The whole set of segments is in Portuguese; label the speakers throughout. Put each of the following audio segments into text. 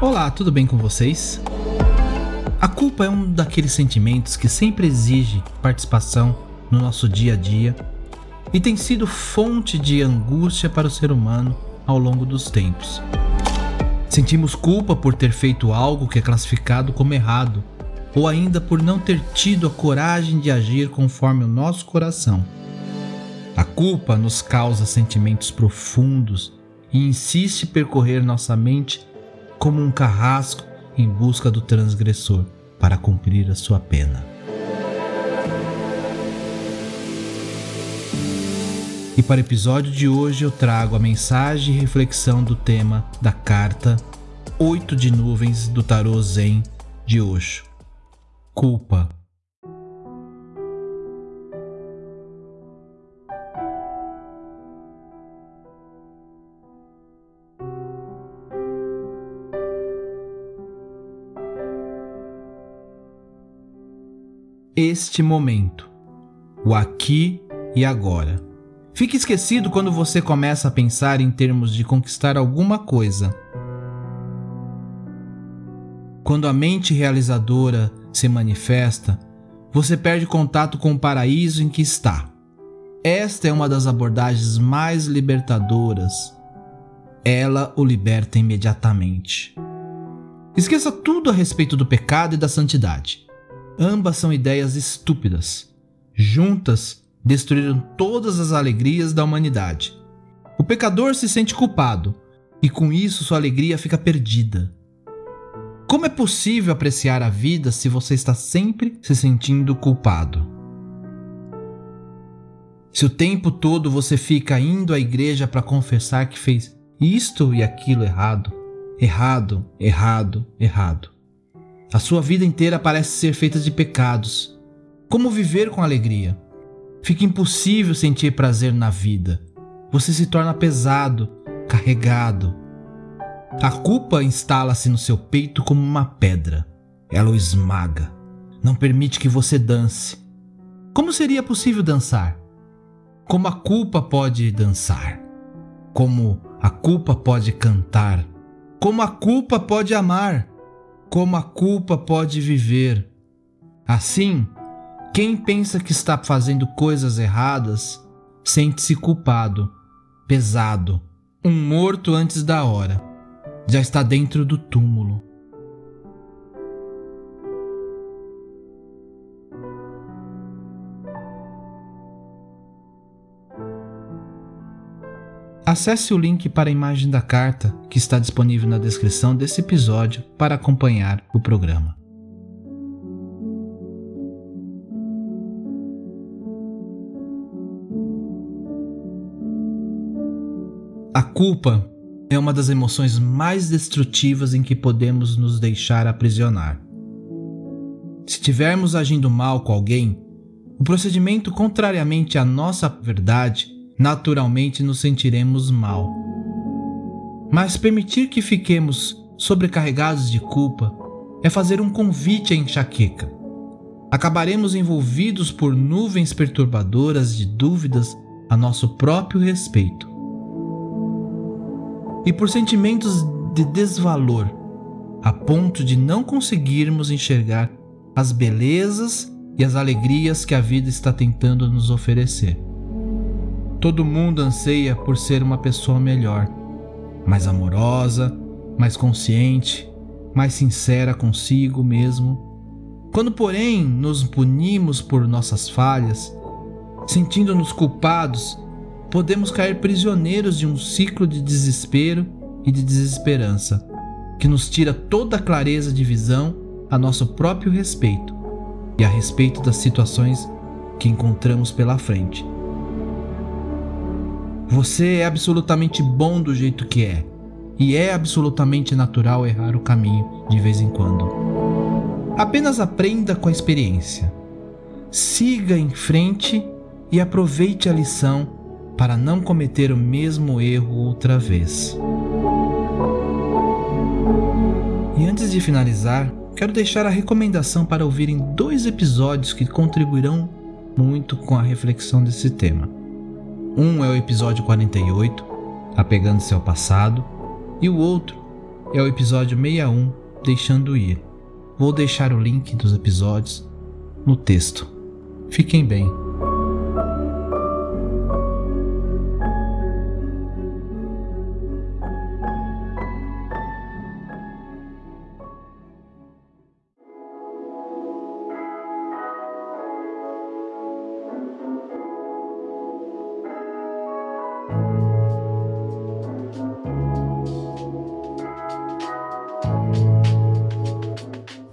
Speaker 1: Olá, tudo bem com vocês? A culpa é um daqueles sentimentos que sempre exige participação no nosso dia a dia e tem sido fonte de angústia para o ser humano ao longo dos tempos. Sentimos culpa por ter feito algo que é classificado como errado, ou ainda por não ter tido a coragem de agir conforme o nosso coração. A culpa nos causa sentimentos profundos e insiste percorrer nossa mente como um carrasco em busca do transgressor para cumprir a sua pena. E para o episódio de hoje eu trago a mensagem e reflexão do tema da carta Oito de Nuvens do Tarô Zen de Osho. Culpa este momento, o aqui e agora. Fique esquecido quando você começa a pensar em termos de conquistar alguma coisa. Quando a mente realizadora se manifesta, você perde contato com o paraíso em que está. Esta é uma das abordagens mais libertadoras. Ela o liberta imediatamente. Esqueça tudo a respeito do pecado e da santidade. Ambas são ideias estúpidas. Juntas, destruíram todas as alegrias da humanidade. O pecador se sente culpado e com isso sua alegria fica perdida. Como é possível apreciar a vida se você está sempre se sentindo culpado? Se o tempo todo você fica indo à igreja para confessar que fez isto e aquilo errado, errado, errado, errado. A sua vida inteira parece ser feita de pecados. Como viver com alegria? Fica impossível sentir prazer na vida. Você se torna pesado, carregado. A culpa instala-se no seu peito como uma pedra. Ela o esmaga. Não permite que você dance. Como seria possível dançar? Como a culpa pode dançar? Como a culpa pode cantar? Como a culpa pode amar? Como a culpa pode viver. Assim, quem pensa que está fazendo coisas erradas sente-se culpado, pesado, um morto antes da hora. Já está dentro do túmulo. Acesse o link para a imagem da carta que está disponível na descrição desse episódio para acompanhar o programa. A culpa é uma das emoções mais destrutivas em que podemos nos deixar aprisionar. Se estivermos agindo mal com alguém, o procedimento contrariamente à nossa verdade naturalmente nos sentiremos mal. Mas permitir que fiquemos sobrecarregados de culpa é fazer um convite à enxaqueca. Acabaremos envolvidos por nuvens perturbadoras de dúvidas a nosso próprio respeito. E por sentimentos de desvalor, a ponto de não conseguirmos enxergar as belezas e as alegrias que a vida está tentando nos oferecer. Todo mundo anseia por ser uma pessoa melhor, mais amorosa, mais consciente, mais sincera consigo mesmo. Quando, porém, nos punimos por nossas falhas, sentindo-nos culpados, podemos cair prisioneiros de um ciclo de desespero e de desesperança, que nos tira toda a clareza de visão a nosso próprio respeito e a respeito das situações que encontramos pela frente. Você é absolutamente bom do jeito que é, e é absolutamente natural errar o caminho de vez em quando. Apenas aprenda com a experiência. Siga em frente e aproveite a lição para não cometer o mesmo erro outra vez. E antes de finalizar, quero deixar a recomendação para ouvirem dois episódios que contribuirão muito com a reflexão desse tema. Um é o episódio 48, Apegando-se ao Passado, e o outro é o episódio 61, Deixando Ir. Vou deixar o link dos episódios no texto. Fiquem bem.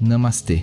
Speaker 1: Namastê.